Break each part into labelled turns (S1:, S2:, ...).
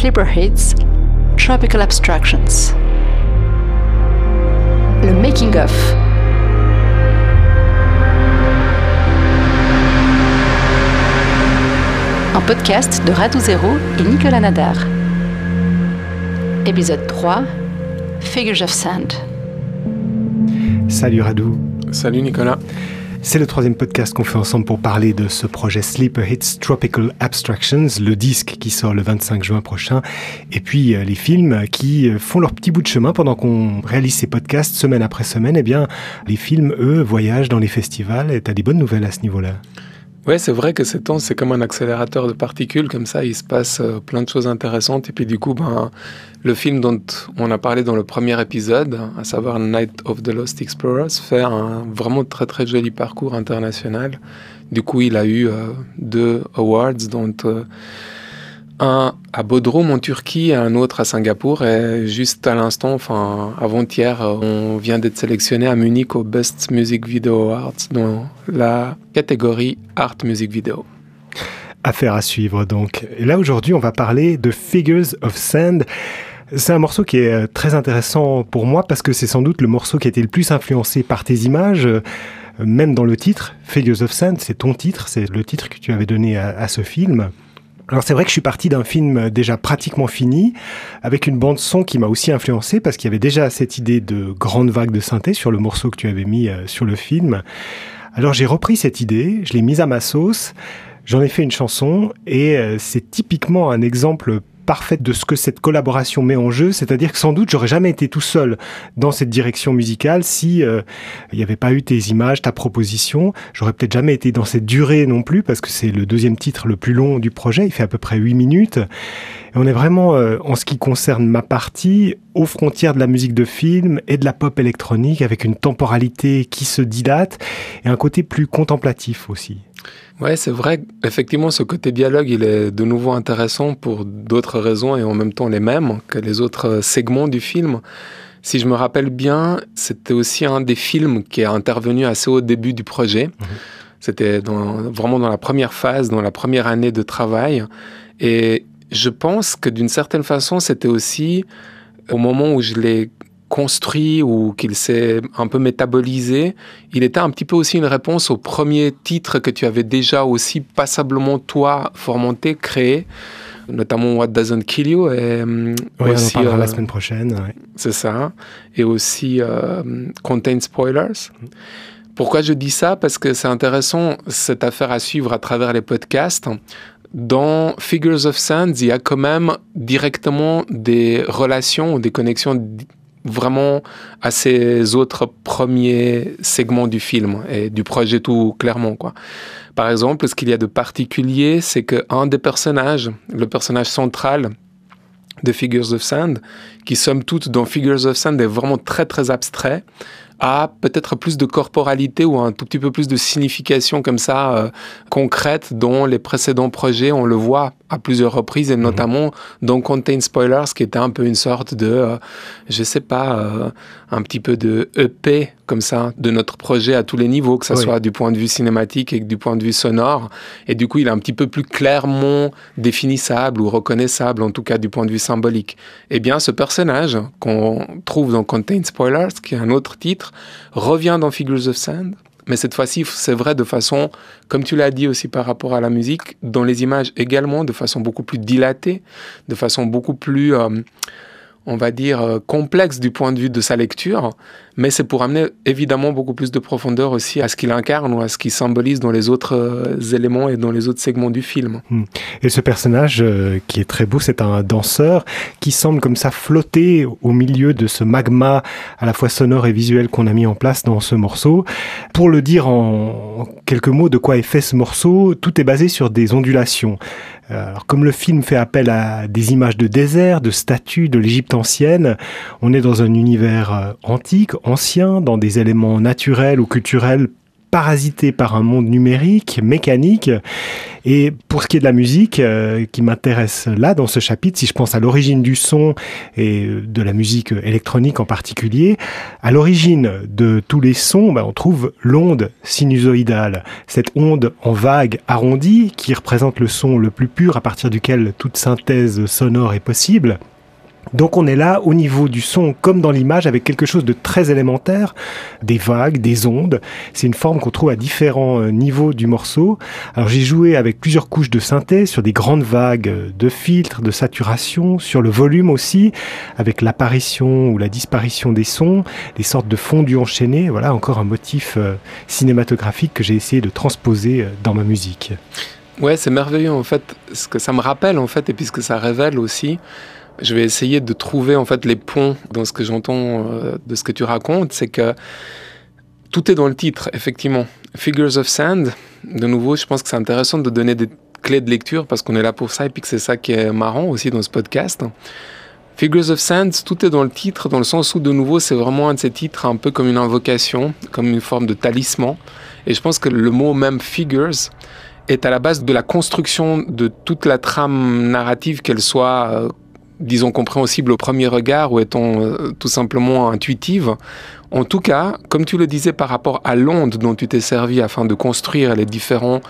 S1: Sleeper Hits, Tropical Abstractions. Le Making of. Un podcast de Radou Zero et Nicolas Nadar. Épisode 3 Figures of Sand.
S2: Salut Radou.
S3: Salut Nicolas.
S2: C'est le troisième podcast qu'on fait ensemble pour parler de ce projet Sleeper Hits Tropical Abstractions, le disque qui sort le 25 juin prochain, et puis euh, les films qui euh, font leur petit bout de chemin pendant qu'on réalise ces podcasts semaine après semaine. Eh bien, les films, eux, voyagent dans les festivals, et tu as des bonnes nouvelles à ce niveau-là?
S3: Ouais, c'est vrai que ces temps, c'est comme un accélérateur de particules, comme ça, il se passe euh, plein de choses intéressantes. Et puis du coup, ben, le film dont on a parlé dans le premier épisode, à savoir Night of the Lost Explorers, fait un vraiment très très joli parcours international. Du coup, il a eu euh, deux awards, dont euh, un à Bodrum en Turquie un autre à Singapour. Et juste à l'instant, enfin avant-hier, on vient d'être sélectionné à Munich au Best Music Video Awards dans la catégorie Art Music Video.
S2: Affaire à suivre donc. Et là aujourd'hui, on va parler de Figures of Sand. C'est un morceau qui est euh, très intéressant pour moi parce que c'est sans doute le morceau qui a été le plus influencé par tes images euh, même dans le titre, Figures of Sand, c'est ton titre, c'est le titre que tu avais donné à ce film. Alors c'est vrai que je suis parti d'un film déjà pratiquement fini, avec une bande son qui m'a aussi influencé parce qu'il y avait déjà cette idée de grande vague de synthé sur le morceau que tu avais mis euh, sur le film. Alors j'ai repris cette idée, je l'ai mise à ma sauce, j'en ai fait une chanson et euh, c'est typiquement un exemple parfaite de ce que cette collaboration met en jeu, c'est-à-dire que sans doute j'aurais jamais été tout seul dans cette direction musicale si euh, il n'y avait pas eu tes images, ta proposition. J'aurais peut-être jamais été dans cette durée non plus parce que c'est le deuxième titre le plus long du projet, il fait à peu près 8 minutes. Et on est vraiment, euh, en ce qui concerne ma partie, aux frontières de la musique de film et de la pop électronique avec une temporalité qui se dilate et un côté plus contemplatif aussi.
S3: Ouais, c'est vrai. Effectivement, ce côté dialogue, il est de nouveau intéressant pour d'autres raisons et en même temps les mêmes que les autres segments du film. Si je me rappelle bien, c'était aussi un des films qui est intervenu assez au début du projet. Mmh. C'était vraiment dans la première phase, dans la première année de travail. Et je pense que d'une certaine façon, c'était aussi au moment où je l'ai construit ou qu'il s'est un peu métabolisé, il était un petit peu aussi une réponse au premier titre que tu avais déjà aussi passablement toi fomenté, créé, notamment What Doesn't Kill You.
S2: Et, oui, aussi, on en parlera euh, la semaine prochaine. Ouais.
S3: C'est ça. Et aussi euh, Contain Spoilers. Pourquoi je dis ça? Parce que c'est intéressant, cette affaire à suivre à travers les podcasts. Dans Figures of Sand, il y a quand même directement des relations ou des connexions vraiment à ces autres premiers segments du film et du projet tout clairement quoi. Par exemple, ce qu'il y a de particulier, c'est qu'un des personnages, le personnage central de Figures of Sand, qui somme toute dans Figures of Sand est vraiment très très abstrait, a peut-être plus de corporalité ou un tout petit peu plus de signification comme ça euh, concrète dont les précédents projets, on le voit à plusieurs reprises et mhm. notamment dans Contain Spoilers qui était un peu une sorte de, euh, je sais pas, euh, un petit peu de EP comme ça de notre projet à tous les niveaux, que ce soit du point de vue cinématique et du point de vue sonore. Et du coup, il est un petit peu plus clairement définissable ou reconnaissable, en tout cas du point de vue symbolique. Eh bien, ce personnage qu'on trouve dans Contain Spoilers, qui est un autre titre, revient dans Figures of Sand. Mais cette fois-ci, c'est vrai de façon, comme tu l'as dit aussi par rapport à la musique, dans les images également, de façon beaucoup plus dilatée, de façon beaucoup plus... Euh, on va dire, euh, complexe du point de vue de sa lecture, mais c'est pour amener évidemment beaucoup plus de profondeur aussi à ce qu'il incarne ou à ce qu'il symbolise dans les autres euh, éléments et dans les autres segments du film.
S2: Hmm. Et ce personnage euh, qui est très beau, c'est un danseur qui semble comme ça flotter au milieu de ce magma à la fois sonore et visuel qu'on a mis en place dans ce morceau. Pour le dire en quelques mots de quoi est fait ce morceau, tout est basé sur des ondulations. Euh, alors, comme le film fait appel à des images de désert, de statues de l'Égypte ancienne, on est dans un univers antique, ancien, dans des éléments naturels ou culturels parasité par un monde numérique, mécanique. Et pour ce qui est de la musique, euh, qui m'intéresse là dans ce chapitre, si je pense à l'origine du son et de la musique électronique en particulier, à l'origine de tous les sons, ben, on trouve l'onde sinusoïdale, cette onde en vague arrondie qui représente le son le plus pur à partir duquel toute synthèse sonore est possible. Donc on est là au niveau du son comme dans l'image avec quelque chose de très élémentaire, des vagues, des ondes. C'est une forme qu'on trouve à différents euh, niveaux du morceau. Alors j'ai joué avec plusieurs couches de synthèse sur des grandes vagues de filtres, de saturation, sur le volume aussi, avec l'apparition ou la disparition des sons, des sortes de fondus enchaînés. Voilà encore un motif euh, cinématographique que j'ai essayé de transposer euh, dans ma musique.
S3: Ouais, c'est merveilleux en fait, ce que ça me rappelle en fait, et puis ce que ça révèle aussi, je vais essayer de trouver en fait les ponts dans ce que j'entends euh, de ce que tu racontes, c'est que tout est dans le titre, effectivement. Figures of Sand, de nouveau, je pense que c'est intéressant de donner des clés de lecture parce qu'on est là pour ça et puis que c'est ça qui est marrant aussi dans ce podcast. Figures of Sand, tout est dans le titre, dans le sens où, de nouveau, c'est vraiment un de ces titres un peu comme une invocation, comme une forme de talisman. Et je pense que le mot même figures est à la base de la construction de toute la trame narrative, qu'elle soit euh, disons, compréhensible au premier regard ou étant euh, tout simplement intuitive. En tout cas, comme tu le disais par rapport à l'onde dont tu t'es servi afin de construire les différents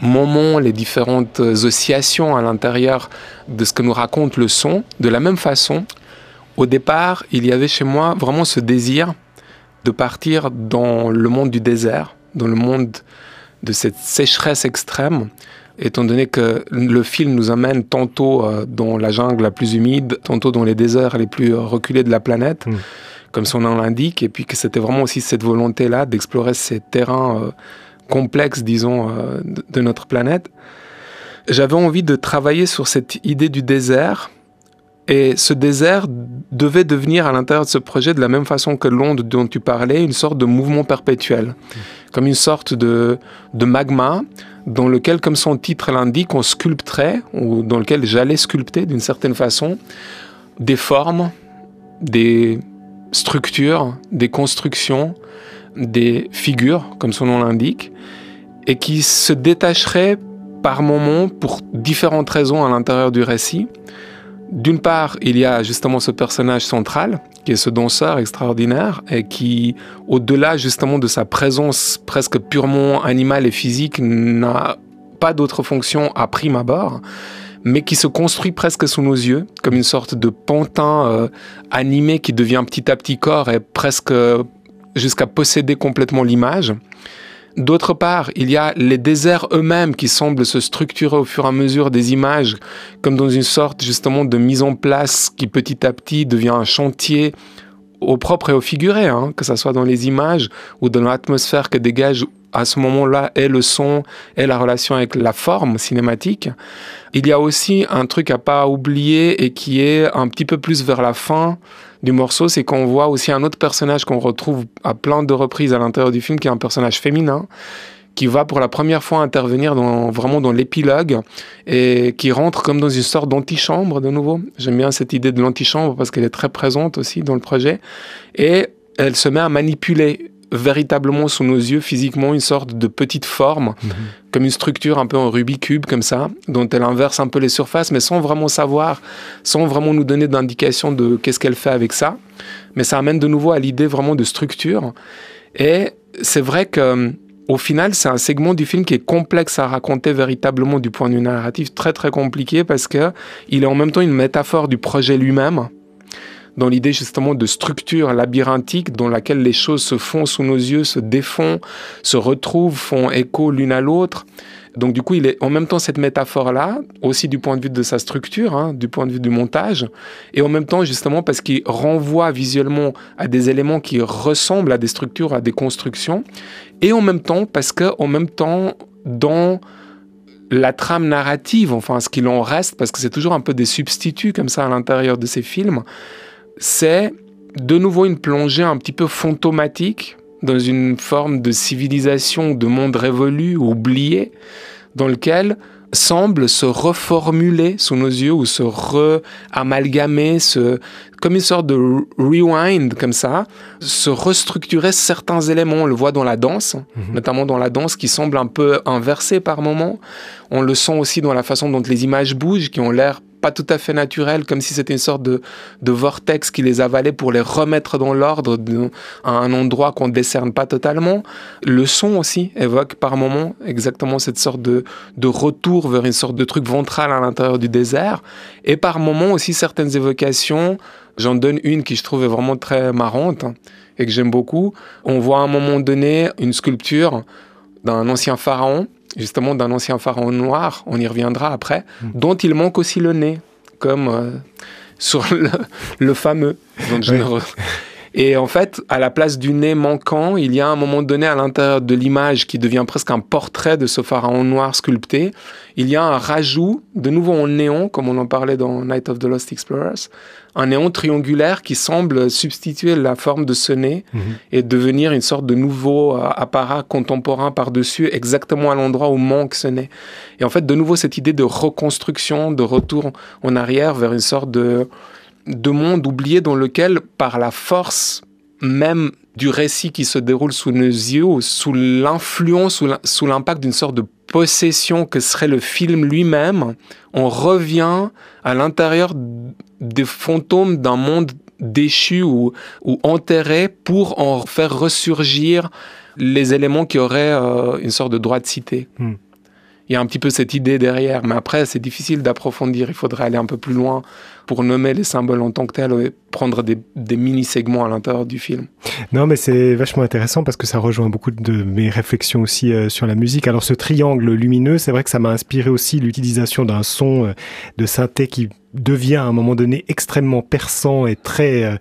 S3: moments, les différentes oscillations à l'intérieur de ce que nous raconte le son, de la même façon, au départ, il y avait chez moi vraiment ce désir de partir dans le monde du désert, dans le monde de cette sécheresse extrême, étant donné que le film nous amène tantôt euh, dans la jungle la plus humide, tantôt dans les déserts les plus reculés de la planète, mm. comme son nom l'indique, et puis que c'était vraiment aussi cette volonté-là d'explorer ces terrains euh, complexes, disons, euh, de notre planète. J'avais envie de travailler sur cette idée du désert, et ce désert devait devenir à l'intérieur de ce projet, de la même façon que l'onde dont tu parlais, une sorte de mouvement perpétuel, mm. comme une sorte de, de magma dans lequel, comme son titre l'indique, on sculpterait, ou dans lequel j'allais sculpter d'une certaine façon, des formes, des structures, des constructions, des figures, comme son nom l'indique, et qui se détacheraient par moments pour différentes raisons à l'intérieur du récit. D'une part, il y a justement ce personnage central, qui est ce danseur extraordinaire et qui, au-delà justement de sa présence presque purement animale et physique, n'a pas d'autre fonction à prime abord, mais qui se construit presque sous nos yeux, comme une sorte de pantin euh, animé qui devient petit à petit corps et presque jusqu'à posséder complètement l'image. D'autre part, il y a les déserts eux-mêmes qui semblent se structurer au fur et à mesure des images, comme dans une sorte justement de mise en place qui petit à petit devient un chantier au propre et au figuré, hein, que ce soit dans les images ou dans l'atmosphère que dégage à ce moment-là et le son et la relation avec la forme cinématique. Il y a aussi un truc à pas oublier et qui est un petit peu plus vers la fin du morceau, c'est qu'on voit aussi un autre personnage qu'on retrouve à plein de reprises à l'intérieur du film, qui est un personnage féminin, qui va pour la première fois intervenir dans, vraiment dans l'épilogue et qui rentre comme dans une sorte d'antichambre de nouveau. J'aime bien cette idée de l'antichambre parce qu'elle est très présente aussi dans le projet. Et elle se met à manipuler véritablement sous nos yeux physiquement une sorte de petite forme, mhm. comme une structure un peu en Rubik's Cube comme ça, dont elle inverse un peu les surfaces, mais sans vraiment savoir, sans vraiment nous donner d'indication de qu'est-ce qu'elle fait avec ça. Mais ça amène de nouveau à l'idée vraiment de structure. Et c'est vrai que au final, c'est un segment du film qui est complexe à raconter véritablement du point de vue narratif, très très compliqué parce que il est en même temps une métaphore du projet lui-même dans l'idée justement de structure labyrinthique dans laquelle les choses se font sous nos yeux, se défont, se retrouvent, font écho l'une à l'autre. Donc du coup, il est en même temps cette métaphore-là, aussi du point de vue de sa structure, hein, du point de vue du montage, et en même temps justement parce qu'il renvoie visuellement à des éléments qui ressemblent à des structures, à des constructions, et en même temps parce que en même temps dans la trame narrative, enfin ce qu'il en reste, parce que c'est toujours un peu des substituts comme ça à l'intérieur de ces films, c'est de nouveau une plongée un petit peu fantomatique dans une forme de civilisation, de monde révolu, oublié, dans lequel semble se reformuler sous nos yeux ou se re-amalgamer, se, comme une sorte de rewind comme ça, se restructurer certains éléments. On le voit dans la danse, mhm. notamment dans la danse qui semble un peu inversée par moments. On le sent aussi dans la façon dont les images bougent, qui ont l'air pas tout à fait naturel, comme si c'était une sorte de, vortex qui les avalait pour les remettre dans l'ordre à un endroit qu'on ne décerne pas totalement. Le son aussi évoque par moments exactement cette sorte de, de retour vers une sorte de truc ventral à l'intérieur du désert. Et par moments aussi certaines évocations. J'en donne une qui je trouve vraiment très marrante et que j'aime beaucoup. On voit à un moment donné une sculpture d'un ancien pharaon justement d'un ancien pharaon noir, on y reviendra après, hmm. dont il manque aussi le nez, comme euh, sur le, fameux. Et en fait, à la place du nez manquant, il y a un moment donné à l'intérieur de l'image qui devient presque un portrait de ce pharaon noir sculpté, il y a un rajout, de nouveau en néon, comme on en parlait dans Night of the Lost Explorers, un néon triangulaire qui semble substituer la forme de ce nez mhm. et devenir une sorte de nouveau euh, apparat contemporain par-dessus, exactement à l'endroit où manque ce nez. Et en fait, de nouveau, cette idée de reconstruction, de retour en arrière vers une sorte de, de monde oublié dans lequel, par la force même du récit qui se déroule sous nos yeux, sous l'influence, sous l'impact d'une sorte de possession que serait le film lui-même, on revient à l'intérieur des fantômes d'un monde déchu ou, enterré pour en faire ressurgir les éléments qui auraient euh, une sorte de droit de cité. Hmm il y a un petit peu cette idée derrière. Mais après, c'est difficile d'approfondir. Il faudrait aller un peu plus loin pour nommer les symboles en tant que tels et prendre des, mini-segments à l'intérieur du film.
S2: Non, mais c'est vachement intéressant parce que ça rejoint beaucoup de mes réflexions aussi euh, sur la musique. Alors, ce triangle lumineux, c'est vrai que ça m'a inspiré aussi l'utilisation d'un son euh, de synthé qui devient à un moment donné extrêmement perçant et très euh,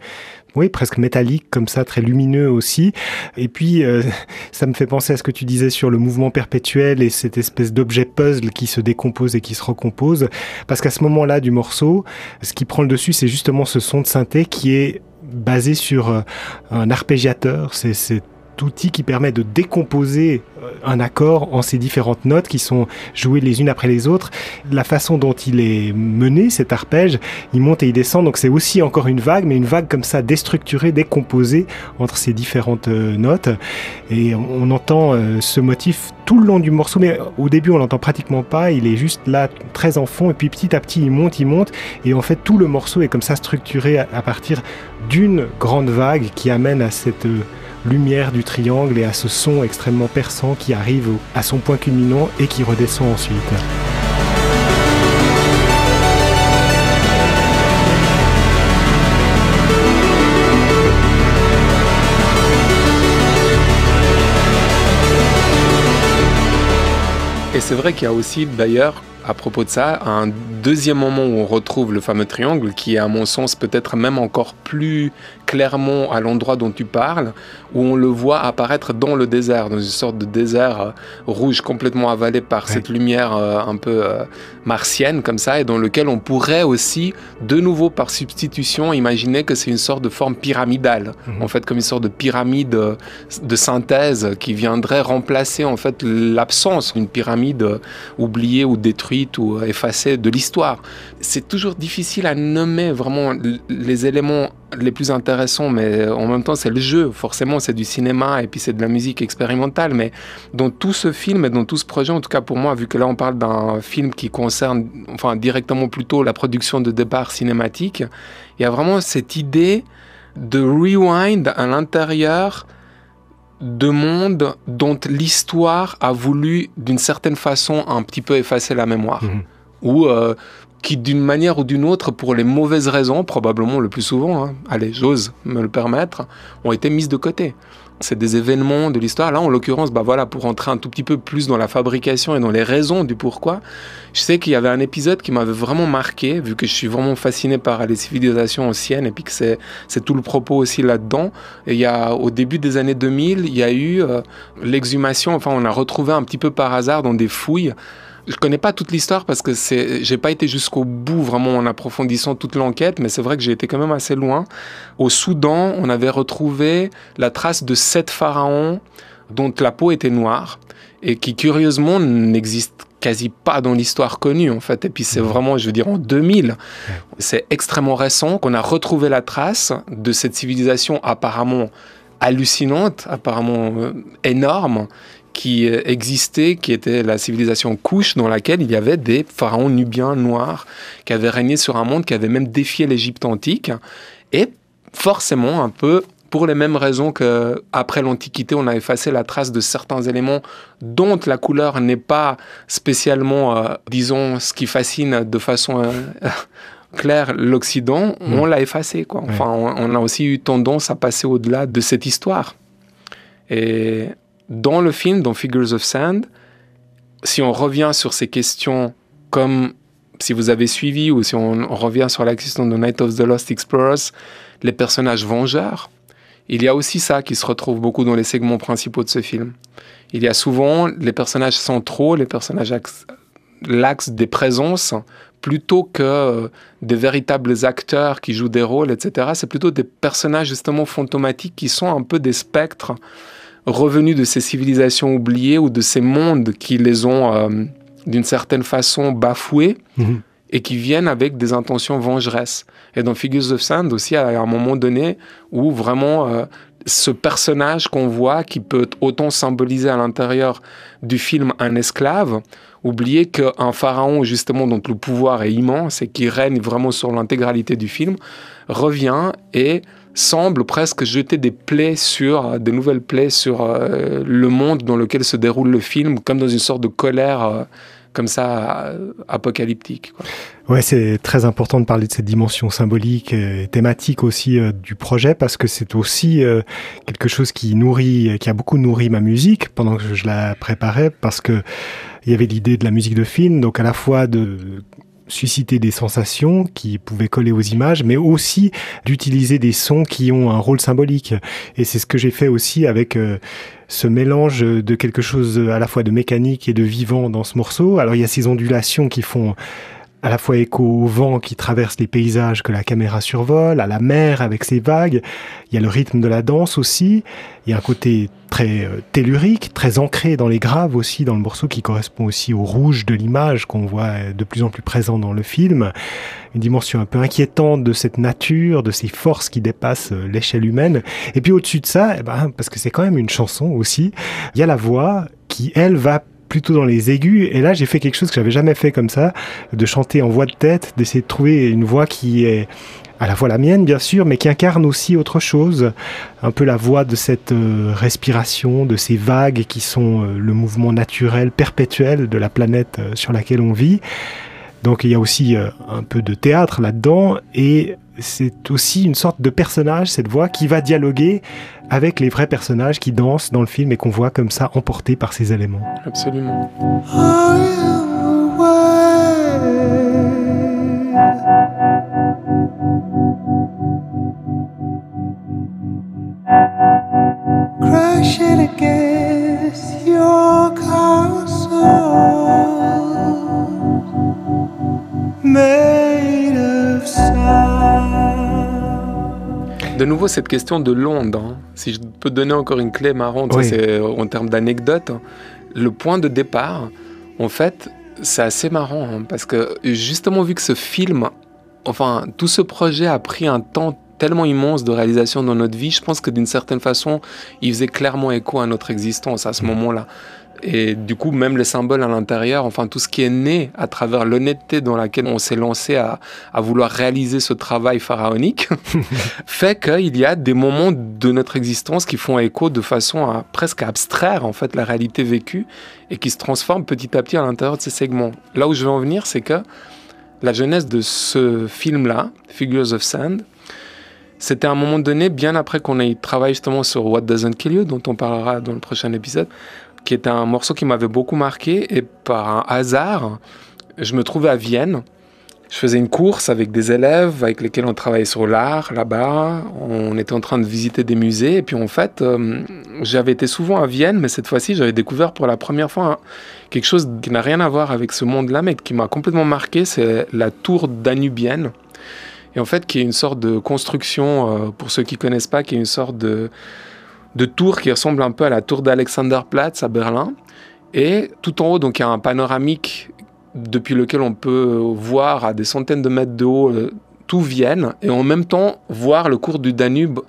S2: oui, presque métallique comme ça, très lumineux aussi. Et puis, euh, ça me fait penser à ce que tu disais sur le mouvement perpétuel et cette espèce d'objet puzzle qui se décompose et qui se recompose. Parce qu'à ce moment-là du morceau, ce qui prend le dessus, c'est justement ce son de synthé qui est basé sur euh, un arpégiateur. C'est outil qui permet de décomposer euh, un accord en ces différentes notes qui sont jouées les unes après les autres. La façon dont il est mené, cet arpège, il monte et il descend, donc c'est aussi encore une vague, mais une vague comme ça déstructurée, décomposée entre ces différentes euh, notes. Et on entend euh, ce motif tout le long du morceau, mais au début on l'entend pratiquement pas, il est juste là très en fond, et puis petit à petit il monte, il monte, et en fait tout le morceau est comme ça structuré à partir d'une grande vague qui amène à cette lumière du triangle et à ce son extrêmement perçant qui arrive à son point culminant et qui redescend ensuite.
S3: Et c'est vrai qu'il y a aussi d'ailleurs à propos de ça, un deuxième moment où on retrouve le fameux triangle, qui est à mon sens peut-être même encore plus clairement à l'endroit dont tu parles, où on le voit apparaître dans le désert, dans une sorte de désert euh, rouge complètement avalé par cette lumière euh, un peu euh, martienne comme ça, et dans lequel on pourrait aussi, de nouveau par substitution, imaginer que c'est une sorte de forme pyramidale, mhm. en fait comme une sorte de pyramide de synthèse qui viendrait remplacer en fait l'absence d'une pyramide oubliée ou détruite ou effacée de l'histoire. C'est toujours difficile à nommer vraiment les éléments les plus intéressants, mais en même temps, c'est le jeu. Forcément, c'est du cinéma et puis c'est de la musique expérimentale. Mais dans tout ce film et dans tout ce projet, en tout cas pour moi, vu que là, on parle d'un film qui concerne, enfin, directement plutôt la production de départ cinématique, il y a vraiment cette idée de rewind à l'intérieur de mondes dont l'histoire a voulu, d'une certaine façon, un petit peu effacer la mémoire. Mhm. Ou euh, qui d'une manière ou d'une autre, pour les mauvaises raisons, probablement le plus souvent, hein, allez, j'ose me le permettre, ont été mises de côté. C'est des événements de l'histoire. Là, en l'occurrence, bah voilà, pour entrer un tout petit peu plus dans la fabrication et dans les raisons du pourquoi, je sais qu'il y avait un épisode qui m'avait vraiment marqué, vu que je suis vraiment fasciné par les civilisations anciennes et puis que c'est, tout le propos aussi là-dedans. Il y a, au début des années 2000, il y a eu euh, l'exhumation, enfin, on a retrouvé un petit peu par hasard dans des fouilles je connais pas toute l'histoire parce que c'est, j'ai pas été jusqu'au bout vraiment en approfondissant toute l'enquête, mais c'est vrai que j'ai été quand même assez loin. Au Soudan, on avait retrouvé la trace de sept pharaons dont la peau était noire et qui curieusement n'existe quasi pas dans l'histoire connue en fait. Et puis c'est vraiment, je veux dire, en 2000, c'est extrêmement récent qu'on a retrouvé la trace de cette civilisation apparemment hallucinante, apparemment euh, énorme, qui euh, existait, qui était la civilisation Couche, dans laquelle il y avait des pharaons nubiens noirs qui avaient régné sur un monde qui avait même défié l'Égypte antique. Et forcément, un peu pour les mêmes raisons qu'après l'Antiquité, on a effacé la trace de certains éléments dont la couleur n'est pas spécialement, euh, disons, ce qui fascine de façon euh, claire l'Occident, mm. on l'a effacé. Quoi. Enfin, on, a aussi eu tendance à passer au-delà de cette histoire. Et dans le film, dans Figures of Sand, si on revient sur ces questions comme si vous avez suivi ou si on, revient sur la question de Night of the Lost Explorers, les personnages vengeurs, il y a aussi ça qui se retrouve beaucoup dans les segments principaux de ce film. Il y a souvent les personnages centraux, les personnages l'axe des présences, plutôt que euh, des véritables acteurs qui jouent des rôles, etc. C'est plutôt des personnages justement fantomatiques qui sont un peu des spectres revenus de ces civilisations oubliées ou de ces mondes qui les ont euh, d'une certaine façon bafoués. Mhm et qui viennent avec des intentions vengeresses. Et dans Figures of Sand aussi, à un moment donné où vraiment euh, ce personnage qu'on voit, qui peut autant symboliser à l'intérieur du film un esclave, oublier qu'un pharaon, justement, dont le pouvoir est immense et qui règne vraiment sur l'intégralité du film, revient et semble presque jeter des plaies sur, des nouvelles plaies sur euh, le monde dans lequel se déroule le film, comme dans une sorte de colère. Euh, comme ça apocalyptique. Quoi.
S2: Ouais, c'est très important de parler de cette dimension symbolique et thématique aussi euh, du projet parce que c'est aussi euh, quelque chose qui nourrit, qui a beaucoup nourri ma musique pendant que je la préparais parce que il y avait l'idée de la musique de film, donc à la fois de susciter des sensations qui pouvaient coller aux images, mais aussi d'utiliser des sons qui ont un rôle symbolique. Et c'est ce que j'ai fait aussi avec euh, ce mélange de quelque chose à la fois de mécanique et de vivant dans ce morceau. Alors il y a ces ondulations qui font à la fois écho au vent qui traverse les paysages que la caméra survole, à la mer avec ses vagues. Il y a le rythme de la danse aussi. Il y a un côté très euh, tellurique, très ancré dans les graves aussi dans le morceau qui correspond aussi au rouge de l'image qu'on voit de plus en plus présent dans le film. Une dimension un peu inquiétante de cette nature, de ces forces qui dépassent euh, l'échelle humaine. Et puis au-dessus de ça, eh ben, parce que c'est quand même une chanson aussi, il y a la voix qui, elle, va plutôt dans les aigus. Et là, j'ai fait quelque chose que j'avais jamais fait comme ça, de chanter en voix de tête, d'essayer de trouver une voix qui est à la fois la mienne, bien sûr, mais qui incarne aussi autre chose. Un peu la voix de cette euh, respiration, de ces vagues qui sont euh, le mouvement naturel, perpétuel de la planète euh, sur laquelle on vit. Donc il y a aussi un peu de théâtre là-dedans et c'est aussi une sorte de personnage, cette voix, qui va dialoguer avec les vrais personnages qui dansent dans le film et qu'on voit comme ça emportés par ces éléments.
S3: Absolument. De nouveau cette question de l'onde. Hein. Si je peux donner encore une clé marron, c'est en termes d'anecdote. Le point de départ, en fait, c'est assez marrant hein, parce que justement vu que ce film, enfin tout ce projet a pris un temps tellement immense de réalisation dans notre vie, je pense que d'une certaine façon, il faisait clairement écho à notre existence à ce moment-là. Et du coup, même les symboles à l'intérieur, enfin tout ce qui est né à travers l'honnêteté dans laquelle on s'est lancé à, à, vouloir réaliser ce travail pharaonique, fait qu'il y a des moments de notre existence qui font écho de façon à presque abstraire en fait la réalité vécue et qui se transforment petit à petit à l'intérieur de ces segments. Là où je veux en venir, c'est que la jeunesse de ce film-là, Figures of Sand, c'était à un moment donné, bien après qu'on ait travaillé justement sur What Doesn't Kill You, dont on parlera dans le prochain épisode, qui est un morceau qui m'avait beaucoup marqué. Et par un hasard, je me trouvais à Vienne. Je faisais une course avec des élèves avec lesquels on travaillait sur l'art là-bas. On était en train de visiter des musées. Et puis en fait, euh, j'avais été souvent à Vienne, mais cette fois-ci, j'avais découvert pour la première fois quelque chose qui n'a rien à voir avec ce monde-là, mais qui m'a complètement marqué. C'est la tour danubienne. Et en fait, qui est une sorte de construction, euh, pour ceux qui connaissent pas, qui est une sorte de de tour qui ressemble un peu à la tour d'Alexanderplatz à Berlin. Et tout en haut, donc il y a un panoramique depuis lequel on peut voir à des centaines de mètres de haut euh, tout Vienne. Et en même temps voir le cours du Danube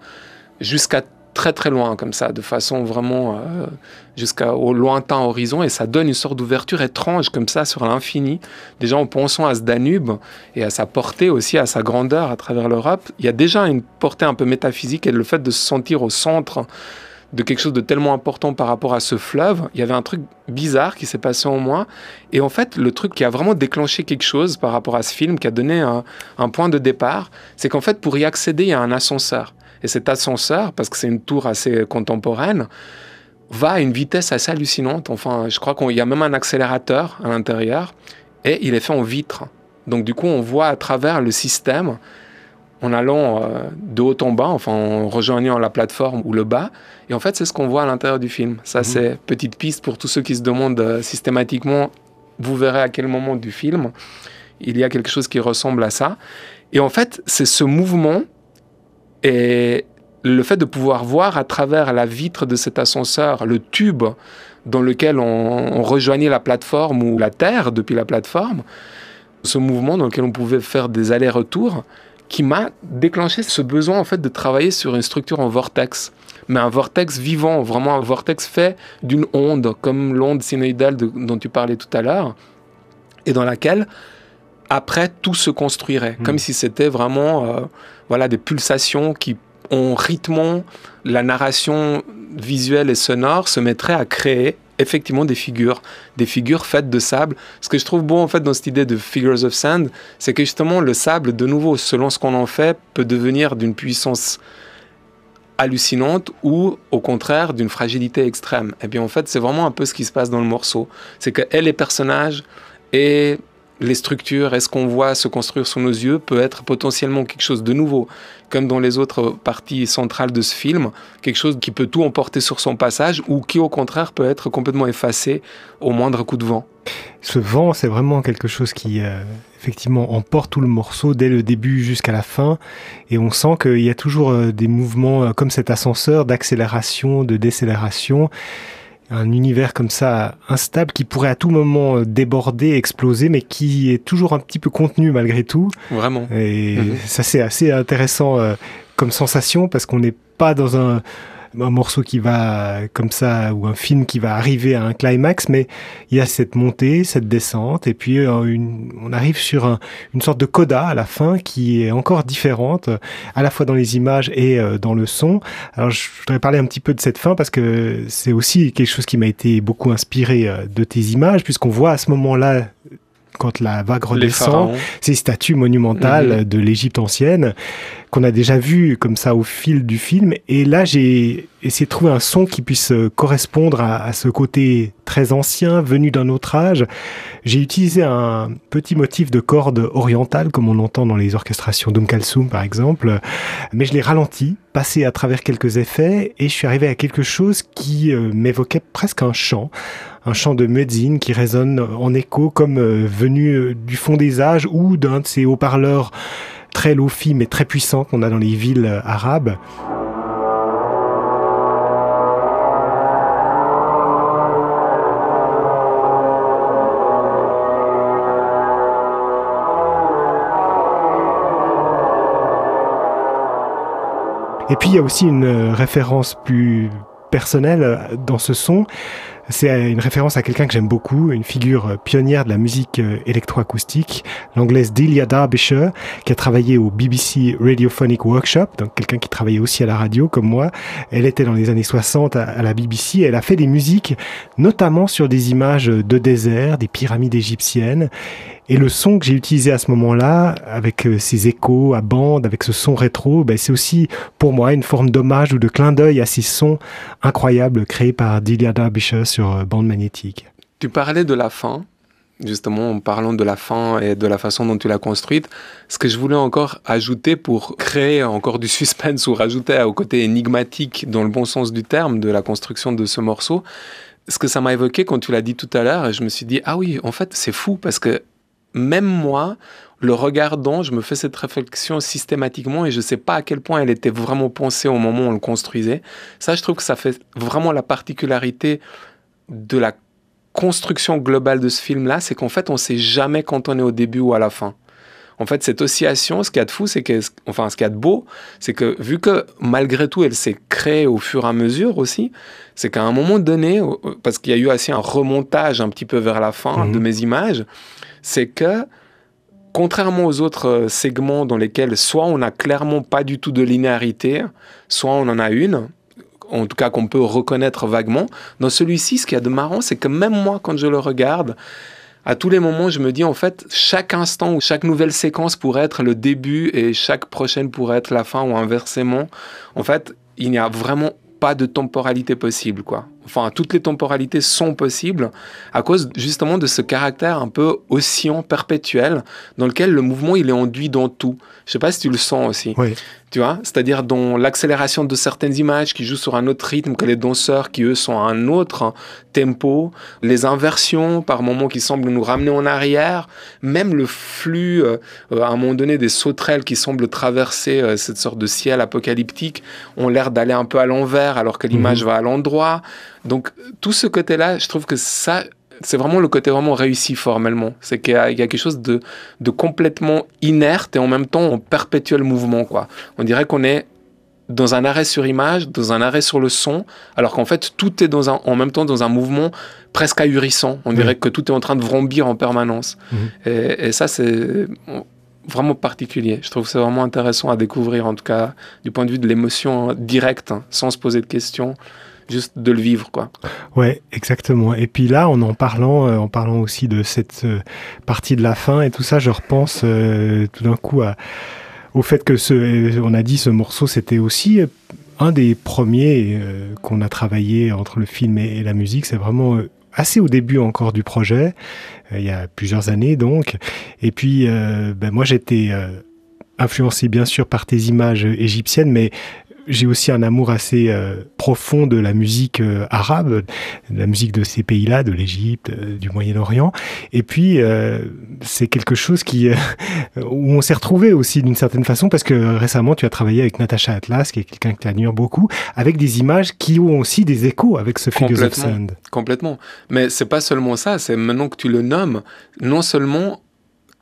S3: jusqu'à très très loin comme ça, de façon vraiment euh, jusqu'au lointain horizon et ça donne une sorte d'ouverture étrange comme ça sur l'infini. Déjà en pensant à ce Danube et à sa portée aussi, à sa grandeur à travers l'Europe, il y a déjà une portée un peu métaphysique et le fait de se sentir au centre de quelque chose de tellement important par rapport à ce fleuve, il y avait un truc bizarre qui s'est passé en moi. Et en fait, le truc qui a vraiment déclenché quelque chose par rapport à ce film, qui a donné un, point de départ, c'est qu'en fait, pour y accéder, il y a un ascenseur. Et cet ascenseur, parce que c'est une tour assez contemporaine, va à une vitesse assez hallucinante. Enfin, je crois qu'il y a même un accélérateur à l'intérieur, et il est fait en vitre. Donc du coup, on voit à travers le système en allant euh, de haut en bas, enfin en rejoignant la plateforme ou le bas. Et en fait, c'est ce qu'on voit à l'intérieur du film. Ça, mhm. c'est petite piste pour tous ceux qui se demandent euh, systématiquement. Vous verrez à quel moment du film il y a quelque chose qui ressemble à ça. Et en fait, c'est ce mouvement et le fait de pouvoir voir à travers la vitre de cet ascenseur le tube dans lequel on, on rejoignait la plateforme ou la terre depuis la plateforme, ce mouvement dans lequel on pouvait faire des allers-retours, qui m'a déclenché ce besoin en fait de travailler sur une structure en vortex, mais un vortex vivant, vraiment un vortex fait d'une onde, comme l'onde sinusoïdale dont tu parlais tout à l'heure, et dans laquelle après tout se construirait, hmm. comme si c'était vraiment euh, voilà des pulsations qui en rythmant la narration visuelle et sonore se mettraient à créer effectivement des figures, des figures faites de sable. Ce que je trouve beau en fait dans cette idée de figures of sand, c'est que justement le sable, de nouveau, selon ce qu'on en fait, peut devenir d'une puissance hallucinante ou au contraire d'une fragilité extrême. Et eh bien en fait, c'est vraiment un peu ce qui se passe dans le morceau. C'est que elle, les personnages et les structures et ce qu'on voit se construire sous nos yeux peut être potentiellement quelque chose de nouveau, comme dans les autres parties centrales de ce film, quelque chose qui peut tout emporter sur son passage ou qui au contraire peut être complètement effacé au moindre coup de vent.
S2: Ce vent, c'est vraiment quelque chose qui euh, effectivement emporte tout le morceau dès le début jusqu'à la fin, et on sent qu'il y a toujours euh, des mouvements euh, comme cet ascenseur d'accélération, de décélération un univers comme ça instable qui pourrait à tout moment euh, déborder, exploser, mais qui est toujours un petit peu contenu malgré tout.
S3: Vraiment.
S2: Et mhm. ça c'est assez intéressant euh, comme sensation parce qu'on n'est pas dans un un morceau qui va comme ça ou un film qui va arriver à un climax, mais il y a cette montée, cette descente, et puis euh, on arrive sur une sorte de coda à la fin qui est encore différente, à la fois dans les images et euh, dans le son. Alors je voudrais parler un petit peu de cette fin parce que c'est aussi quelque chose qui m'a été beaucoup inspiré euh, de tes images, puisqu'on voit à ce moment-là quand la vague redescend, ces statues monumentales mhm. de l'Égypte ancienne qu'on a déjà vu comme ça au fil du film. Et là, j'ai essayé de trouver un son qui puisse euh, correspondre à, ce côté très ancien, venu d'un autre âge. J'ai utilisé un petit motif de corde orientale, comme on entend dans les orchestrations d'Um par exemple, mais je l'ai ralenti, passé à travers quelques effets, et je suis arrivé à quelque chose qui euh, m'évoquait presque un chant un chant de muezzin qui résonne en écho comme euh, venu du fond des âges ou d'un de ces haut-parleurs très lofi mais très puissant qu'on a dans les villes euh, arabes. Et puis il y a aussi une euh, référence plus personnelle euh, dans ce son, c'est une référence à quelqu'un que j'aime beaucoup, une figure pionnière de la musique euh, électroacoustique, l'anglaise Delia Derbyshire, qui a travaillé au BBC Radiophonic Workshop, donc quelqu'un qui travaillait aussi à la radio comme moi. Elle était dans les années 60 à la BBC. Elle a fait des musiques, notamment sur des images de désert, des pyramides égyptiennes. Et le son que j'ai utilisé à ce moment-là, avec euh, ces échos à bande, avec ce son rétro, ben c'est aussi pour moi une forme d'hommage ou de clin d'œil à ces sons incroyables créés par Delia Derbyshire sur euh, bande magnétique.
S3: Tu parlais de la fin, justement en parlant de la fin et de la façon dont tu l'as construite. Ce que je voulais encore ajouter pour créer encore du suspense ou rajouter au côté énigmatique dans le bon sens du terme de la construction de ce morceau, ce que ça m'a évoqué quand tu l'as dit tout à l'heure, je me suis dit, ah oui, en fait, c'est fou parce que même moi, le regardant, je me fais cette réflexion systématiquement et je ne sais pas à quel point elle était vraiment pensée au moment où on le construisait. Ça, je trouve que ça fait vraiment la particularité de la construction globale de ce film-là, c'est qu'en fait, on sait jamais quand on est au début ou à la fin. En fait, cette oscillation, ce qu'il y a de fou, c'est que, enfin, ce qu'il y a de beau, c'est que vu que malgré tout, elle s'est créée au fur et à mesure aussi, c'est qu'à un moment donné, parce qu'il y a eu aussi un remontage un petit peu vers la fin de mes images, c'est que contrairement aux autres euh, segments dans lesquels soit on n'a clairement pas du tout de linéarité, soit on en a une, en tout cas qu'on peut reconnaître vaguement, dans celui-ci, ce qu'il y a de marrant, c'est que même moi, quand je le regarde, à tous les moments, je me dis en fait, chaque instant ou chaque nouvelle séquence pourrait être le début et chaque prochaine pourrait être la fin ou inversement. En fait, il n'y a vraiment pas de temporalité possible, quoi. Enfin, toutes les temporalités sont possibles à cause justement de ce caractère un peu oscillant, perpétuel, dans lequel le mouvement, il est enduit dans tout. Je sais pas si tu le sens aussi.
S2: Oui
S3: tu vois, c'est-à-dire dans l'accélération de certaines images qui jouent sur un autre rythme que les danseurs qui eux sont à un autre tempo, les inversions par moments qui semblent nous ramener en arrière, même le flux euh, à un moment donné des sauterelles qui semblent traverser euh, cette sorte de ciel apocalyptique ont l'air d'aller un peu à l'envers alors que l'image mhm. va à l'endroit. Donc tout ce côté-là, je trouve que ça c'est vraiment le côté vraiment réussi formellement. C'est qu'il y, a quelque chose de, de, complètement inerte et en même temps en perpétuel mouvement. Quoi. On dirait qu'on est dans un arrêt sur image, dans un arrêt sur le son, alors qu'en fait tout est dans un, en même temps dans un mouvement presque ahurissant. On dirait que tout est en train de vrombir en permanence. Mhm. Et, et, ça, c'est vraiment particulier. Je trouve que c'est vraiment intéressant à découvrir, en tout cas du point de vue de l'émotion directe, hein, sans se poser de questions juste de le vivre, quoi.
S2: Ouais, exactement. Et puis là, en en parlant, euh, en parlant aussi de cette euh, partie de la fin et tout ça, je repense euh, tout d'un coup à, au fait que ce, on a dit ce morceau, c'était aussi un des premiers qu'on a travaillé entre le film et, la musique. C'est vraiment assez au début encore du projet, il y a plusieurs années donc. Et puis, ben moi j'étais influencé bien sûr par tes images égyptiennes, mais j'ai aussi un amour assez euh, profond de la musique euh, arabe, de la musique de ces pays-là, de l'Égypte, euh, du Moyen-Orient. Et puis, c'est quelque chose qui où on s'est retrouvé aussi d'une certaine façon parce que récemment, tu as travaillé avec Natasha Atlas, qui est quelqu'un que tu admires beaucoup, avec des images qui ont aussi des échos avec ce Figures of Sand.
S3: Complètement. Mais c'est pas seulement ça, c'est maintenant que tu le nommes, non seulement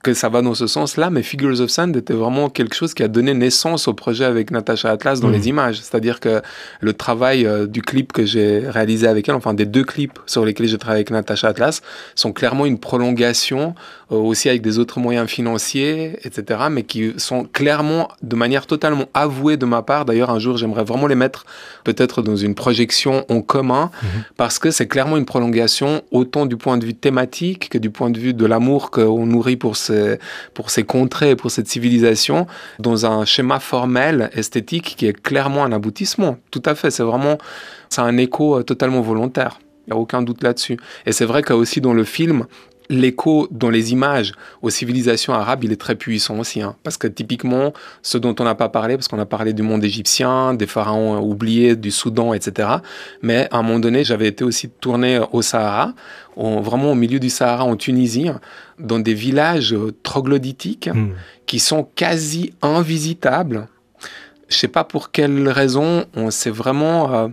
S3: que ça va dans ce sens-là, mais Figures of Sand était vraiment quelque chose qui a donné naissance au projet avec Natasha Atlas dans mm. les images. C'est-à-dire que le travail euh, du clip que j'ai réalisé avec elle, enfin des deux clips sur lesquels j'ai travaillé avec Natasha Atlas, sont clairement une prolongation, euh, aussi avec des autres moyens financiers, etc., mais qui sont clairement, de manière totalement avouée de ma part. D'ailleurs, un jour, j'aimerais vraiment les mettre peut-être dans une projection en commun, mm-hmm. parce que c'est clairement une prolongation, autant du point de vue thématique que du point de vue de l'amour qu'on nourrit pour ce pour ces contrées, pour cette civilisation, dans un schéma formel, esthétique, qui est clairement un aboutissement. Tout à fait, c'est vraiment, c'est un écho euh, totalement volontaire. Il n'y a aucun doute là-dessus. Et c'est vrai qu'aussi dans le film, l'écho dans les images aux civilisations arabes, il est très puissant aussi. Hein. parce que typiquement, ce dont on n'a pas parlé, parce qu'on a parlé du monde égyptien, des pharaons oubliés, du Soudan, etc. Mais à un moment donné, j'avais été aussi tourné au Sahara, vraiment au milieu du Sahara en Tunisie, dans des villages troglodytiques hmm. qui sont quasi invisitables. Je sais pas pour quelle raison, on s'est vraiment... Euh,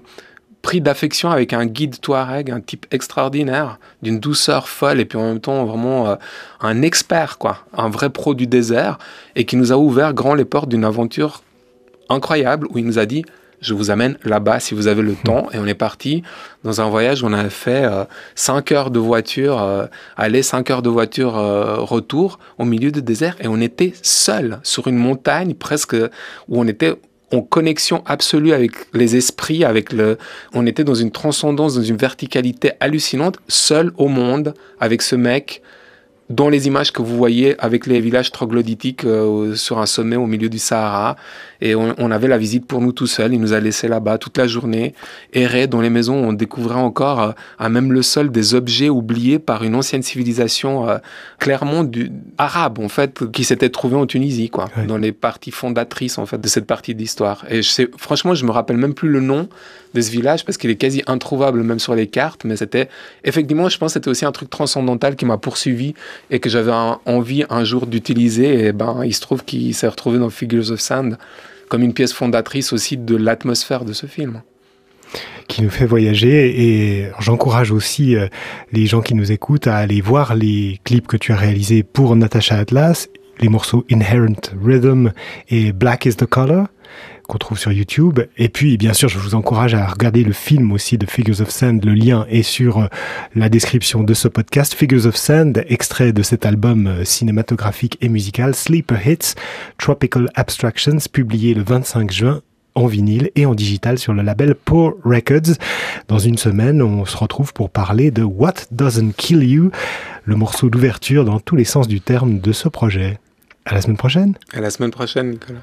S3: pris d'affection avec un guide Touareg, un type extraordinaire, d'une douceur folle et puis en même temps vraiment euh, un expert, quoi, un vrai pro du désert, et qui nous a ouvert grand les portes d'une aventure incroyable où il nous a dit je vous amène là-bas si vous avez le temps. Et on est parti dans un voyage où on a fait 5 euh, heures de voiture, euh, aller 5 heures de voiture retour au milieu du désert. Et on était seul sur une montagne presque où on était en connexion absolue avec les esprits, avec le, on était dans une transcendance, dans une verticalité hallucinante, seul au monde, avec ce mec dans les images que vous voyez avec les villages troglodytiques euh, sur un sommet au milieu du Sahara. Et on, avait la visite pour nous tout seuls. Il nous a laissé là-bas toute la journée, errer dans les maisons. On découvrait encore, euh, à même le sol, des objets oubliés par une ancienne civilisation euh, clairement du, arabe, en fait, qui s'était trouvée en Tunisie, quoi, dans les parties fondatrices, en fait, de cette partie d'histoire. Et je sais, franchement, je me rappelle même plus le nom de ce village parce qu'il est quasi introuvable même sur les cartes. Mais c'était, effectivement, je pense que c'était aussi un truc transcendantal qui m'a poursuivi et que j'avais envie un jour d'utiliser. Et ben, il se trouve qu'il s'est retrouvé dans Figures of Sand comme une pièce fondatrice aussi de l'atmosphère de ce film.
S2: qui nous fait voyager. Et j'encourage aussi euh, les gens qui nous écoutent à aller voir les clips que tu as réalisés pour Natasha Atlas, les morceaux Inherent Rhythm et Black is the Color qu'on trouve sur YouTube. Et puis, bien sûr, je vous encourage à regarder le film aussi de Figures of Sand. Le lien est sur euh, la description de ce podcast. Figures of Sand, extrait de cet album euh, cinématographique et musical Sleeper Hits, Tropical Abstractions, publié le 25 juin en vinyle et en digital sur le label Poor Records. Dans une semaine, on se retrouve pour parler de What Doesn't Kill You, le morceau d'ouverture dans tous les sens du terme de ce projet. À la semaine prochaine.
S3: À la semaine prochaine, Nicolas.